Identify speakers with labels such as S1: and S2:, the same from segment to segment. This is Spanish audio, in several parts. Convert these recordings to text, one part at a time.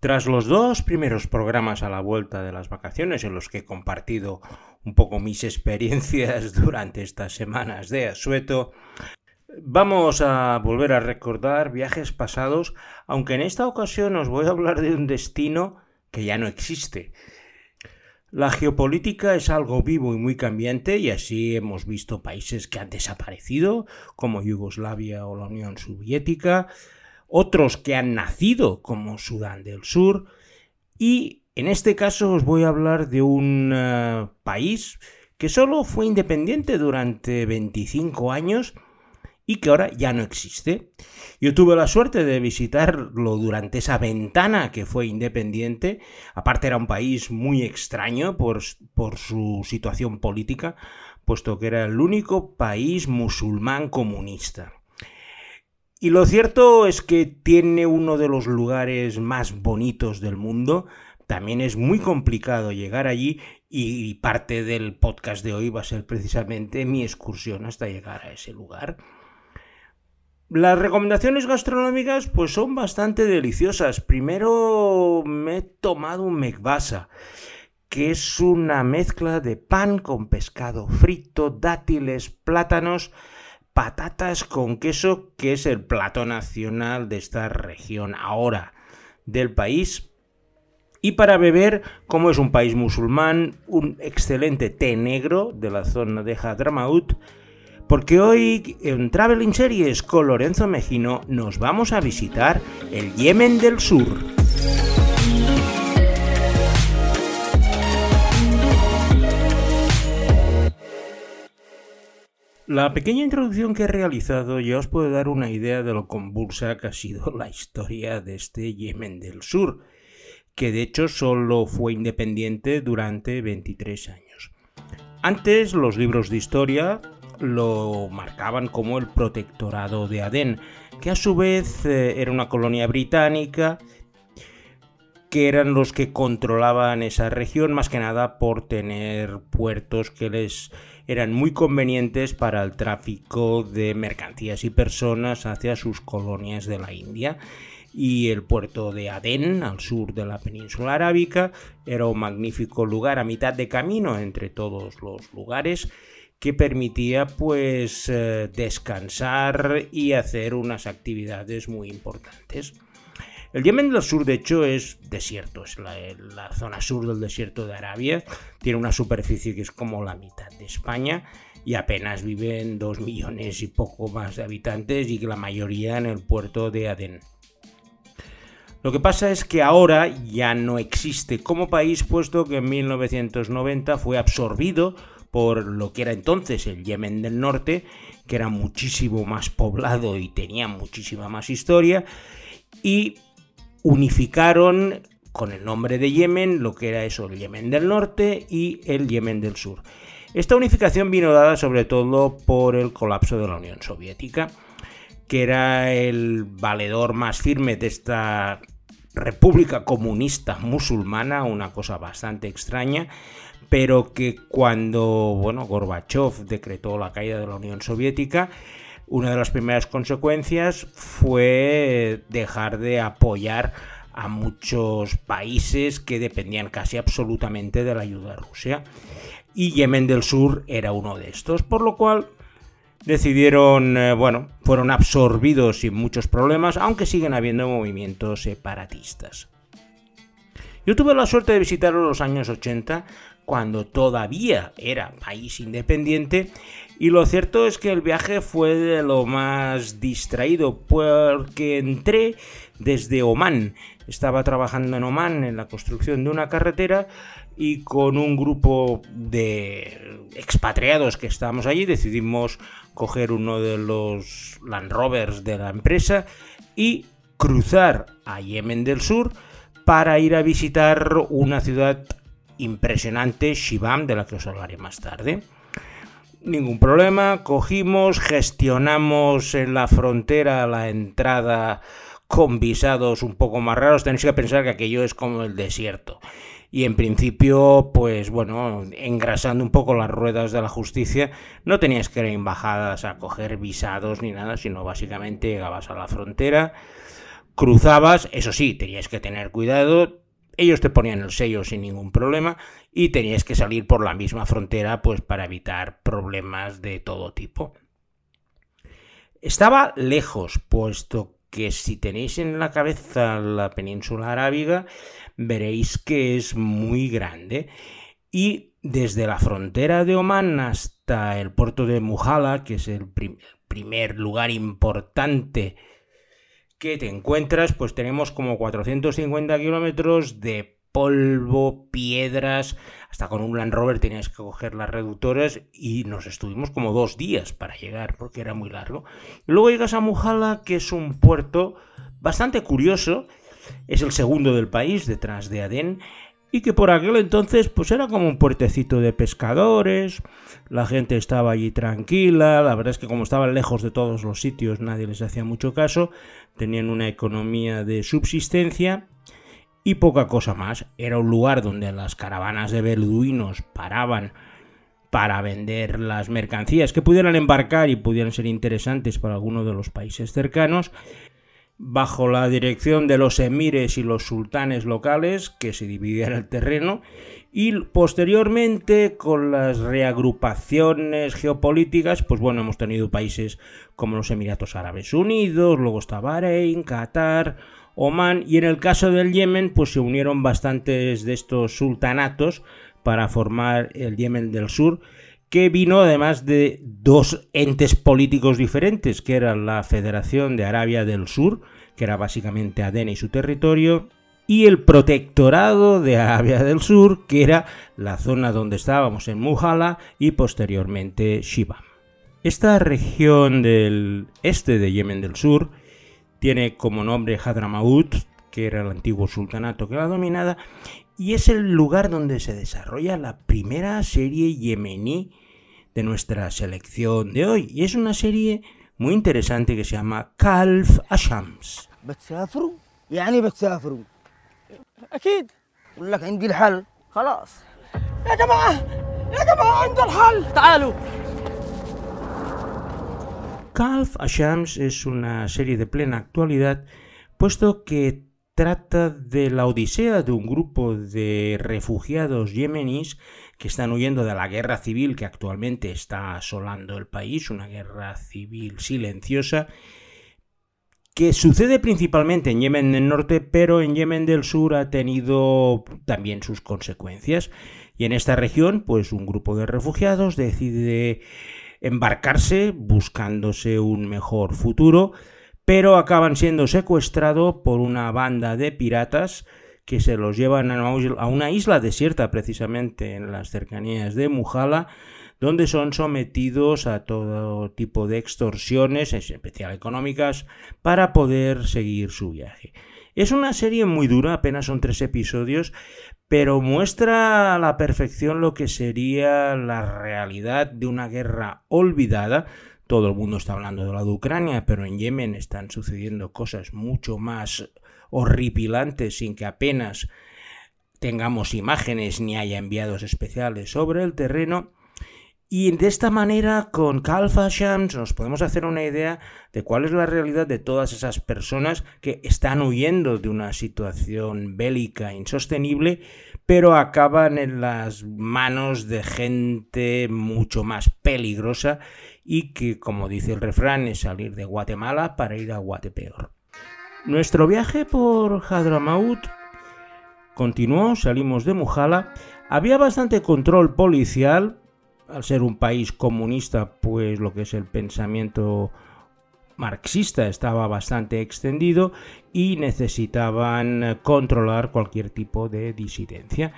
S1: Tras los dos primeros programas a la vuelta de las vacaciones en los que he compartido un poco mis experiencias durante estas semanas de asueto, vamos a volver a recordar viajes pasados, aunque en esta ocasión os voy a hablar de un destino que ya no existe. La geopolítica es algo vivo y muy cambiante y así hemos visto países que han desaparecido, como Yugoslavia o la Unión Soviética, otros que han nacido, como Sudán del Sur, y en este caso os voy a hablar de un eh, país que solo fue independiente durante 25 años y que ahora ya no existe. Yo tuve la suerte de visitarlo durante esa ventana que fue independiente. Aparte era un país muy extraño por, por su situación política, puesto que era el único país musulmán comunista. Y lo cierto es que tiene uno de los lugares más bonitos del mundo. También es muy complicado llegar allí y parte del podcast de hoy va a ser precisamente mi excursión hasta llegar a ese lugar. Las recomendaciones gastronómicas pues son bastante deliciosas. Primero me he tomado un mekbasa, que es una mezcla de pan con pescado frito, dátiles, plátanos, patatas con queso, que es el plato nacional de esta región ahora del país. Y para beber, como es un país musulmán, un excelente té negro de la zona de Hadramaut, porque hoy en Traveling Series con Lorenzo Mejino nos vamos a visitar el Yemen del Sur. La pequeña introducción que he realizado ya os puede dar una idea de lo convulsa que ha sido la historia de este Yemen del Sur, que de hecho solo fue independiente durante 23 años. Antes los libros de historia lo marcaban como el protectorado de Adén, que a su vez eh, era una colonia británica que eran los que controlaban esa región más que nada por tener puertos que les eran muy convenientes para el tráfico de mercancías y personas hacia sus colonias de la India y el puerto de Adén, al sur de la península arábica, era un magnífico lugar a mitad de camino entre todos los lugares que permitía pues eh, descansar y hacer unas actividades muy importantes. El Yemen del Sur, de hecho, es desierto, es la, zona sur del desierto de Arabia, tiene una superficie que es como la mitad de España y apenas viven dos millones y poco más de habitantes y la mayoría en el puerto de Adén. Lo que pasa es que ahora ya no existe como país, puesto que en 1990 fue absorbido por lo que era entonces el Yemen del Norte, que era muchísimo más poblado y tenía muchísima más historia, y unificaron con el nombre de Yemen lo que era eso, el Yemen del Norte y el Yemen del Sur. Esta unificación vino dada sobre todo por el colapso de la Unión Soviética, que era el valedor más firme de esta república comunista musulmana, una cosa bastante extraña, pero que cuando bueno, Gorbachev decretó la caída de la Unión Soviética, una de las primeras consecuencias fue dejar de apoyar a muchos países que dependían casi absolutamente de la ayuda de Rusia. Y Yemen del Sur era uno de estos, por lo cual decidieron, eh, bueno, fueron absorbidos sin muchos problemas, aunque siguen habiendo movimientos separatistas. Yo tuve la suerte de visitarlo en los años 80 cuando todavía era país independiente y lo cierto es que el viaje fue de lo más distraído porque entré desde Oman. Estaba trabajando en Oman en la construcción de una carretera y con un grupo de expatriados que estábamos allí decidimos coger uno de los Land Rovers de la empresa y cruzar a Yemen del Sur para ir a visitar una ciudad impresionante Shibam, de la que os hablaré más tarde. Ningún problema, cogimos, gestionamos en la frontera la entrada con visados un poco más raros. Tenéis que pensar que aquello es como el desierto. Y en principio, pues bueno, engrasando un poco las ruedas de la justicia, no tenías que ir a embajadas a coger visados ni nada, sino básicamente llegabas a la frontera, cruzabas, eso sí, tenías que tener cuidado, ellos te ponían el sello sin ningún problema y tenías que salir por la misma frontera pues para evitar problemas de todo tipo. Estaba lejos, puesto que si tenéis en la cabeza la península arábiga, veréis que es muy grande. Y desde la frontera de Omán hasta el puerto de Mujala, que es el primer lugar importante que te encuentras, pues tenemos como 450 kilómetros de polvo, piedras, hasta con un Land Rover tenías que coger las reductoras y nos estuvimos como dos días para llegar porque era muy largo. Y luego llegas a Mujala, que es un puerto bastante curioso, es el segundo del país detrás de Adén y que por aquel entonces pues era como un puertecito de pescadores, la gente estaba allí tranquila, la verdad es que como estaban lejos de todos los sitios nadie les hacía mucho caso, tenían una economía de subsistencia y poca cosa más. Era un lugar donde las caravanas de beduinos paraban para vender las mercancías que pudieran embarcar y pudieran ser interesantes para alguno de los países cercanos, bajo la dirección de los emires y los sultanes locales, que se dividían el terreno, y posteriormente con las reagrupaciones geopolíticas, pues bueno, hemos tenido países como los Emiratos Árabes Unidos, luego está Bahrein, Qatar, Oman y en el caso del Yemen pues se unieron bastantes de estos sultanatos para formar el Yemen del Sur que vino además de dos entes políticos diferentes que eran la Federación de Arabia del Sur que era básicamente Adén y su territorio y el protectorado de Arabia del Sur que era la zona donde estábamos en Muhala y posteriormente Shibam. Esta región del este de Yemen del Sur tiene como nombre Hadramaut, que era el antiguo sultanato que la dominaba, y es el lugar donde se desarrolla la primera serie yemení de nuestra selección de hoy. Y es una serie muy interesante que se llama Kalf Ashams. Calf Ashams es una serie de plena actualidad, puesto que trata de la odisea de un grupo de refugiados yemeníes que están huyendo de la guerra civil que actualmente está asolando el país, una guerra civil silenciosa, que sucede principalmente en Yemen del Norte, pero en Yemen del Sur ha tenido también sus consecuencias. Y en esta región, pues un grupo de refugiados decide embarcarse buscándose un mejor futuro, pero acaban siendo secuestrados por una banda de piratas que se los llevan a una isla desierta precisamente en las cercanías de Mujala, donde son sometidos a todo tipo de extorsiones, en especial económicas, para poder seguir su viaje. Es una serie muy dura, apenas son tres episodios, pero muestra a la perfección lo que sería la realidad de una guerra olvidada. Todo el mundo está hablando de la de Ucrania, pero en Yemen están sucediendo cosas mucho más horripilantes sin que apenas tengamos imágenes ni haya enviados especiales sobre el terreno. Y de esta manera, con Kalfa Shams, nos podemos hacer una idea de cuál es la realidad de todas esas personas que están huyendo de una situación bélica insostenible, pero acaban en las manos de gente mucho más peligrosa y que, como dice el refrán, es salir de Guatemala para ir a Guatepeor. Nuestro viaje por Hadramaut continuó, salimos de Mujala, había bastante control policial, al ser un país comunista, pues lo que es el pensamiento marxista estaba bastante extendido y necesitaban controlar cualquier tipo de disidencia.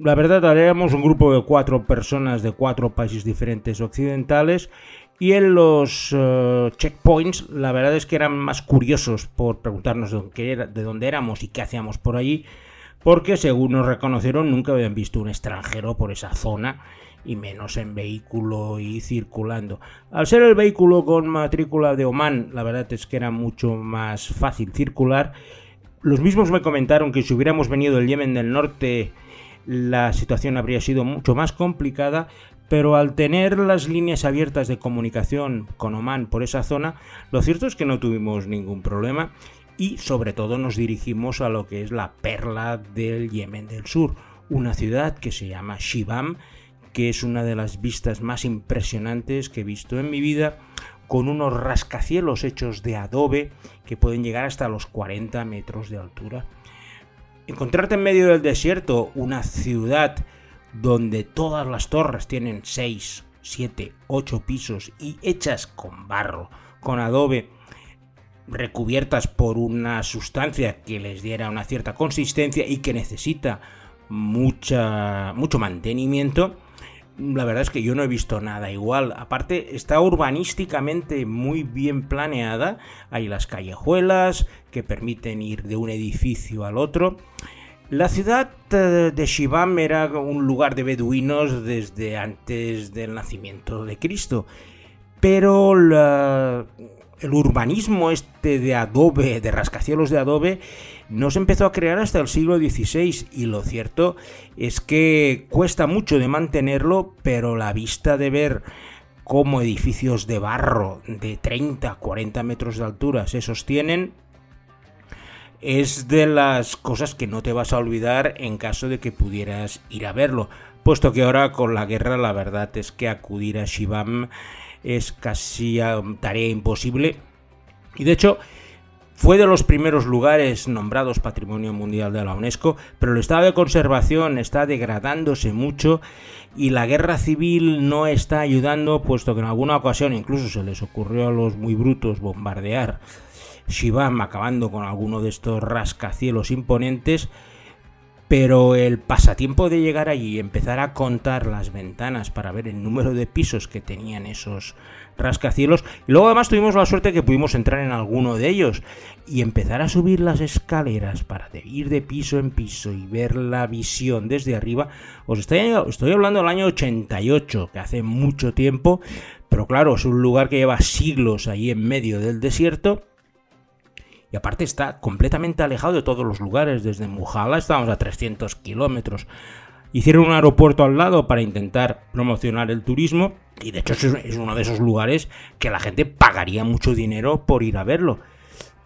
S1: La verdad, éramos un grupo de cuatro personas de cuatro países diferentes occidentales y en los eh, checkpoints la verdad es que eran más curiosos por preguntarnos de dónde éramos y qué hacíamos por allí, porque según nos reconocieron nunca habían visto un extranjero por esa zona y menos en vehículo y circulando. Al ser el vehículo con matrícula de Oman, la verdad es que era mucho más fácil circular. Los mismos me comentaron que si hubiéramos venido del Yemen del Norte la situación habría sido mucho más complicada, pero al tener las líneas abiertas de comunicación con Oman por esa zona, lo cierto es que no tuvimos ningún problema y sobre todo nos dirigimos a lo que es la perla del Yemen del Sur, una ciudad que se llama Shibam, que es una de las vistas más impresionantes que he visto en mi vida, con unos rascacielos hechos de adobe que pueden llegar hasta los 40 metros de altura. Encontrarte en medio del desierto una ciudad donde todas las torres tienen 6, 7, 8 pisos y hechas con barro, con adobe, recubiertas por una sustancia que les diera una cierta consistencia y que necesita mucha, mucho mantenimiento, la verdad es que yo no he visto nada igual. Aparte, está urbanísticamente muy bien planeada. Hay las callejuelas que permiten ir de un edificio al otro. La ciudad eh, de Shibam era un lugar de beduinos desde antes del nacimiento de Cristo. Pero el urbanismo este de adobe, de rascacielos de adobe, no se empezó a crear hasta el siglo XVI y lo cierto es que cuesta mucho de mantenerlo, pero la vista de ver cómo edificios de barro de 30, 40 metros de altura se sostienen es de las cosas que no te vas a olvidar en caso de que pudieras ir a verlo, puesto que ahora con la guerra la verdad es que acudir a Shibam es casi tarea imposible. Y de hecho, fue de los primeros lugares nombrados Patrimonio Mundial de la UNESCO, pero el estado de conservación está degradándose mucho y la guerra civil no está ayudando, puesto que en alguna ocasión incluso se les ocurrió a los muy brutos bombardear Shibam acabando con alguno de estos rascacielos imponentes, pero el pasatiempo de llegar allí y empezar a contar las ventanas para ver el número de pisos que tenían esos rascacielos, y luego además tuvimos la suerte que pudimos entrar en alguno de ellos y empezar a subir las escaleras para ir de piso en piso y ver la visión desde arriba, os estoy, estoy hablando del año 88, que hace mucho tiempo, pero claro, es un lugar que lleva siglos ahí en medio del desierto y aparte está completamente alejado de todos los lugares. Desde Mujala estábamos a 300 kilómetros. Hicieron un aeropuerto al lado para intentar promocionar el turismo y de hecho es uno de esos lugares que la gente pagaría mucho dinero por ir a verlo.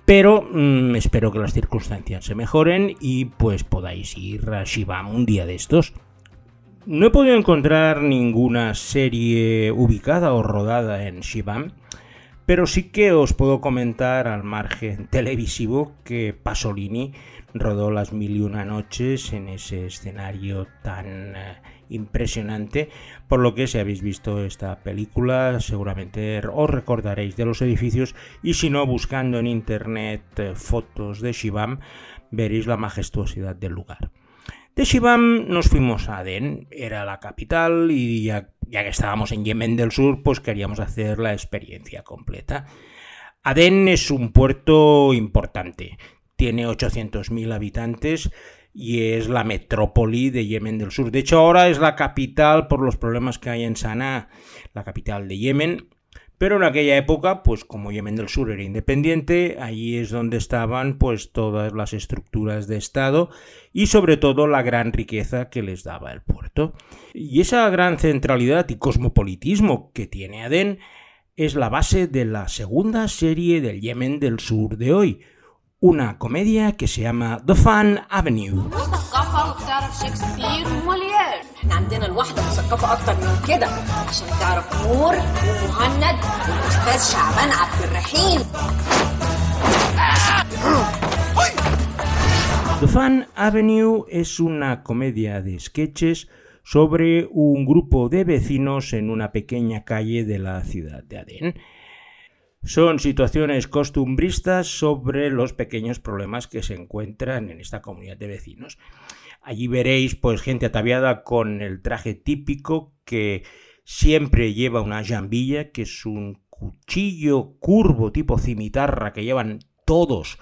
S1: Pero mm, espero que las circunstancias se mejoren y pues podáis ir a Shibam un día de estos. No he podido encontrar ninguna serie ubicada o rodada en Shibam, pero sí que os puedo comentar al margen televisivo que Pasolini rodó las mil y una noches en ese escenario tan eh, impresionante, por lo que si habéis visto esta película seguramente os recordaréis de los edificios y si no buscando en internet eh, fotos de Shibam veréis la majestuosidad del lugar. De Shibam nos fuimos a Aden, era la capital y ya, que estábamos en Yemen del Sur, pues queríamos hacer la experiencia completa. Aden es un puerto importante, tiene 800.000 habitantes y es la metrópoli de Yemen del Sur. De hecho, ahora es la capital por los problemas que hay en Sanaa, la capital de Yemen, pero en aquella época, pues como Yemen del Sur era independiente, allí es donde estaban pues todas las estructuras de Estado y sobre todo la gran riqueza que les daba el puerto. Y esa gran centralidad y cosmopolitismo que tiene Adén es la base de la segunda serie del Yemen del Sur de hoy, una comedia que se llama The Fun Avenue. The Fun Avenue es una comedia de sketches sobre un grupo de vecinos en una pequeña calle de la ciudad de Adén son situaciones costumbristas sobre los pequeños problemas que se encuentran en esta comunidad de vecinos. Allí veréis pues gente ataviada con el traje típico que siempre lleva una jambilla, que es un cuchillo curvo tipo cimitarra que llevan todos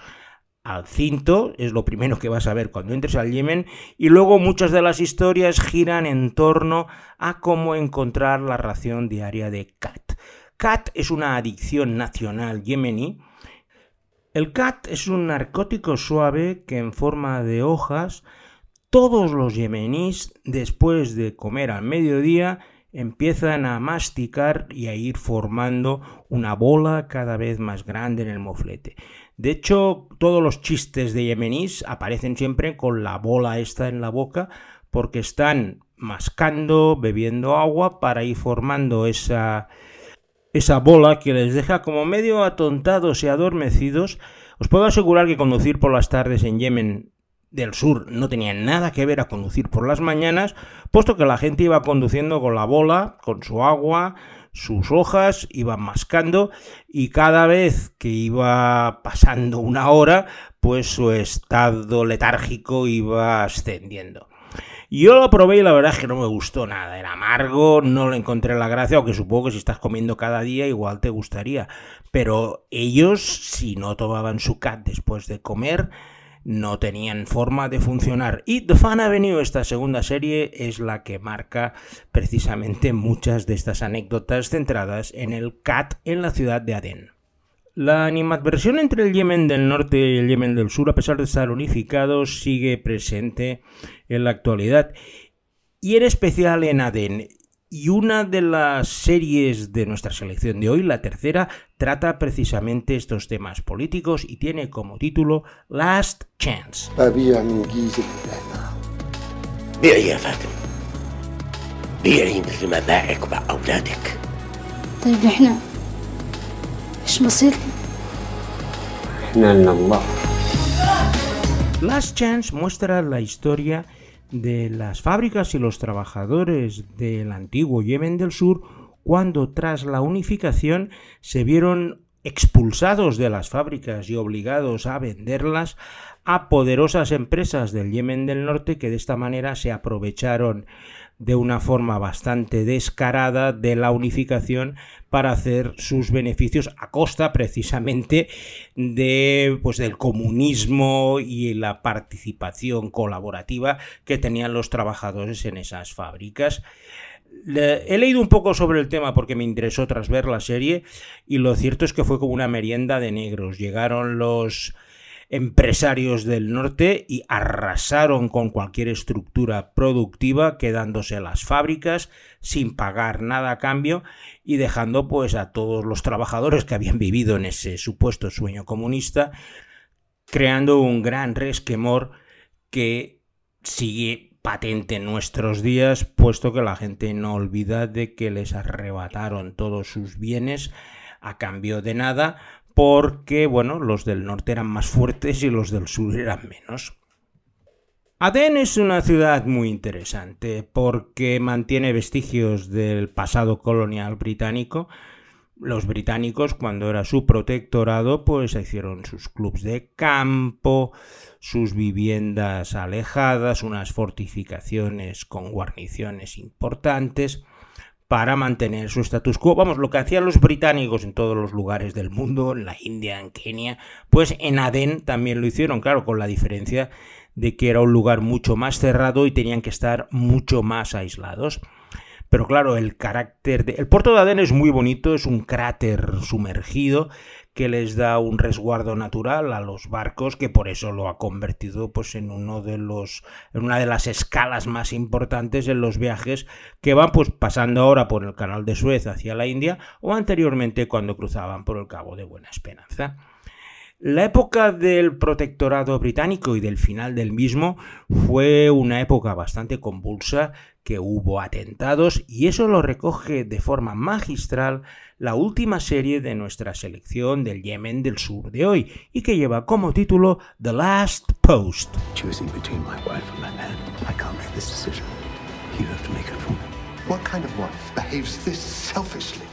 S1: al cinto, es lo primero que vas a ver cuando entres al Yemen, y luego muchas de las historias giran en torno a cómo encontrar la ración diaria de cat. Cat es una adicción nacional yemení. El cat es un narcótico suave que en forma de hojas todos los yemeníes después de comer al mediodía empiezan a masticar y a ir formando una bola cada vez más grande en el moflete. De hecho, todos los chistes de yemeníes aparecen siempre con la bola esta en la boca porque están mascando, bebiendo agua para ir formando esa, esa bola que les deja como medio atontados y adormecidos. Os puedo asegurar que conducir por las tardes en Yemen del sur no tenía nada que ver a conducir por las mañanas, puesto que la gente iba conduciendo con la bola, con su agua, sus hojas, iba mascando y cada vez que iba pasando una hora, pues su estado letárgico iba ascendiendo. Yo lo probé y la verdad es que no me gustó nada. Era amargo, no le encontré la gracia, aunque supongo que si estás comiendo cada día igual te gustaría. Pero ellos, si no tomaban su cat después de comer, no tenían forma de funcionar. Y The Fan Avenue, esta segunda serie, es la que marca precisamente muchas de estas anécdotas centradas en el cat en la ciudad de Adén. La animadversión entre el Yemen del norte y el Yemen del sur, a pesar de estar unificados, sigue presente en la actualidad y en especial en Adén. Y una de las series de nuestra selección de hoy, la tercera, trata precisamente estos temas políticos y tiene como título Last Chance. Last Chance muestra la historia de las fábricas y los trabajadores del antiguo Yemen del Sur cuando tras la unificación se vieron expulsados de las fábricas y obligados a venderlas a poderosas empresas del Yemen del Norte que de esta manera se aprovecharon de una forma bastante descarada de la unificación para hacer sus beneficios a costa precisamente de pues del comunismo y la participación colaborativa que tenían los trabajadores en esas fábricas. He leído un poco sobre el tema porque me interesó tras ver la serie y lo cierto es que fue como una merienda de negros. Llegaron los empresarios del norte y arrasaron con cualquier estructura productiva, quedándose las fábricas sin pagar nada a cambio y dejando pues a todos los trabajadores que habían vivido en ese supuesto sueño comunista, creando un gran resquemor que sigue patente en nuestros días, puesto que la gente no olvida de que les arrebataron todos sus bienes a cambio de nada, porque, bueno, los del norte eran más fuertes y los del sur eran menos. Adén es una ciudad muy interesante porque mantiene vestigios del pasado colonial británico. Los británicos, cuando era su protectorado, pues hicieron sus clubs de campo, sus viviendas alejadas, unas fortificaciones con guarniciones importantes para mantener su status quo. Vamos, lo que hacían los británicos en todos los lugares del mundo, en la India, en Kenia, pues en Adén también lo hicieron, claro, con la diferencia de que era un lugar mucho más cerrado y tenían que estar mucho más aislados. Pero claro, el carácter de... El puerto de Adén es muy bonito, es un cráter sumergido que les da un resguardo natural a los barcos, que por eso lo ha convertido pues en uno de los en una de las escalas más importantes en los viajes que van pues pasando ahora por el canal de Suez hacia la India o anteriormente cuando cruzaban por el Cabo de Buena Esperanza. La época del protectorado británico y del final del mismo fue una época bastante convulsa, que hubo atentados y eso lo recoge de forma magistral la última serie de nuestra selección del Yemen del Sur de hoy y que lleva como título The Last Post. What kind of wife behaves this selfishly?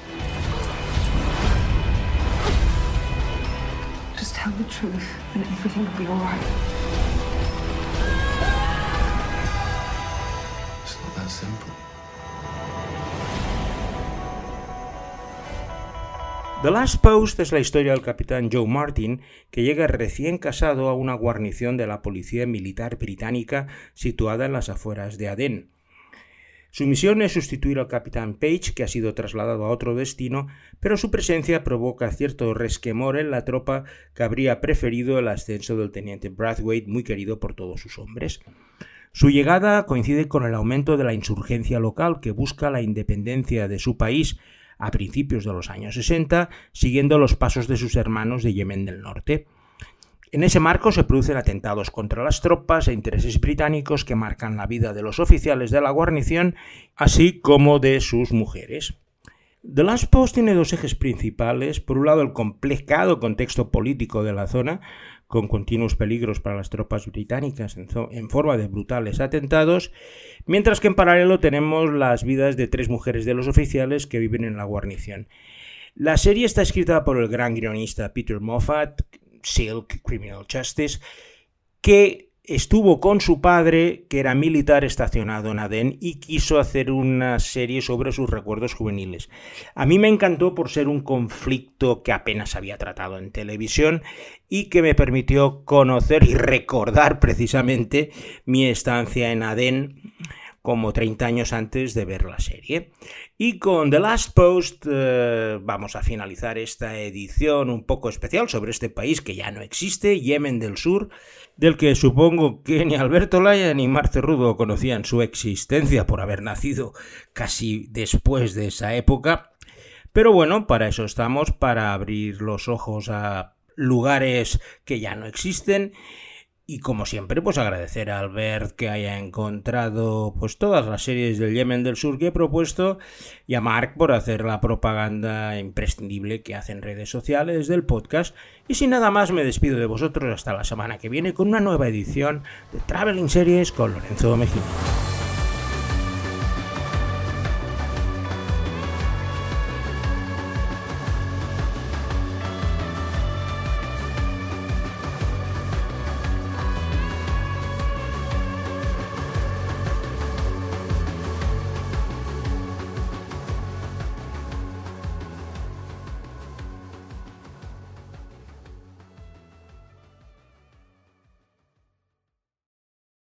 S1: tell the truth and everything will be alright. The Last Post es la historia del capitán Joe Martin, que llega recién casado a una guarnición de la Policía Militar Británica situada en las afueras de Adén. Su misión es sustituir al capitán Page, que ha sido trasladado a otro destino, pero su presencia provoca cierto resquemor en la tropa que habría preferido el ascenso del teniente Brathwaite, muy querido por todos sus hombres. Su llegada coincide con el aumento de la insurgencia local que busca la independencia de su país a principios de los años 60, siguiendo los pasos de sus hermanos de Yemen del Norte. En ese marco se producen atentados contra las tropas e intereses británicos que marcan la vida de los oficiales de la guarnición, así como de sus mujeres. The Last Post tiene dos ejes principales. Por un lado, el complicado contexto político de la zona, con continuos peligros para las tropas británicas en, forma de brutales atentados, mientras que en paralelo tenemos las vidas de tres mujeres de los oficiales que viven en la guarnición. La serie está escrita por el gran guionista Peter Moffat, Silk Criminal Justice, que estuvo con su padre, que era militar estacionado en Aden, y quiso hacer una serie sobre sus recuerdos juveniles. A mí me encantó por ser un conflicto que apenas había tratado en televisión y que me permitió conocer y recordar precisamente mi estancia en Aden como 30 años antes de ver la serie. Y con The Last Post eh, vamos a finalizar esta edición un poco especial sobre este país que ya no existe, Yemen del Sur, del que supongo que ni Alberto Laya ni Marce Rudo conocían su existencia por haber nacido casi después de esa época. Pero bueno, para eso estamos, para abrir los ojos a lugares que ya no existen y como siempre, pues agradecer a Albert que haya encontrado pues todas las series del Yemen del Sur que he propuesto y a Mark por hacer la propaganda imprescindible que hacen redes sociales del podcast. Y sin nada más me despido de vosotros hasta la semana que viene con una nueva edición de Traveling Series con Lorenzo Mejía.